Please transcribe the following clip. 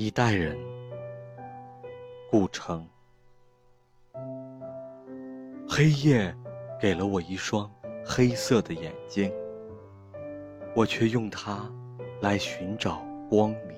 一代人故城黑夜给了我一双黑色的眼睛，我却用它来寻找光明。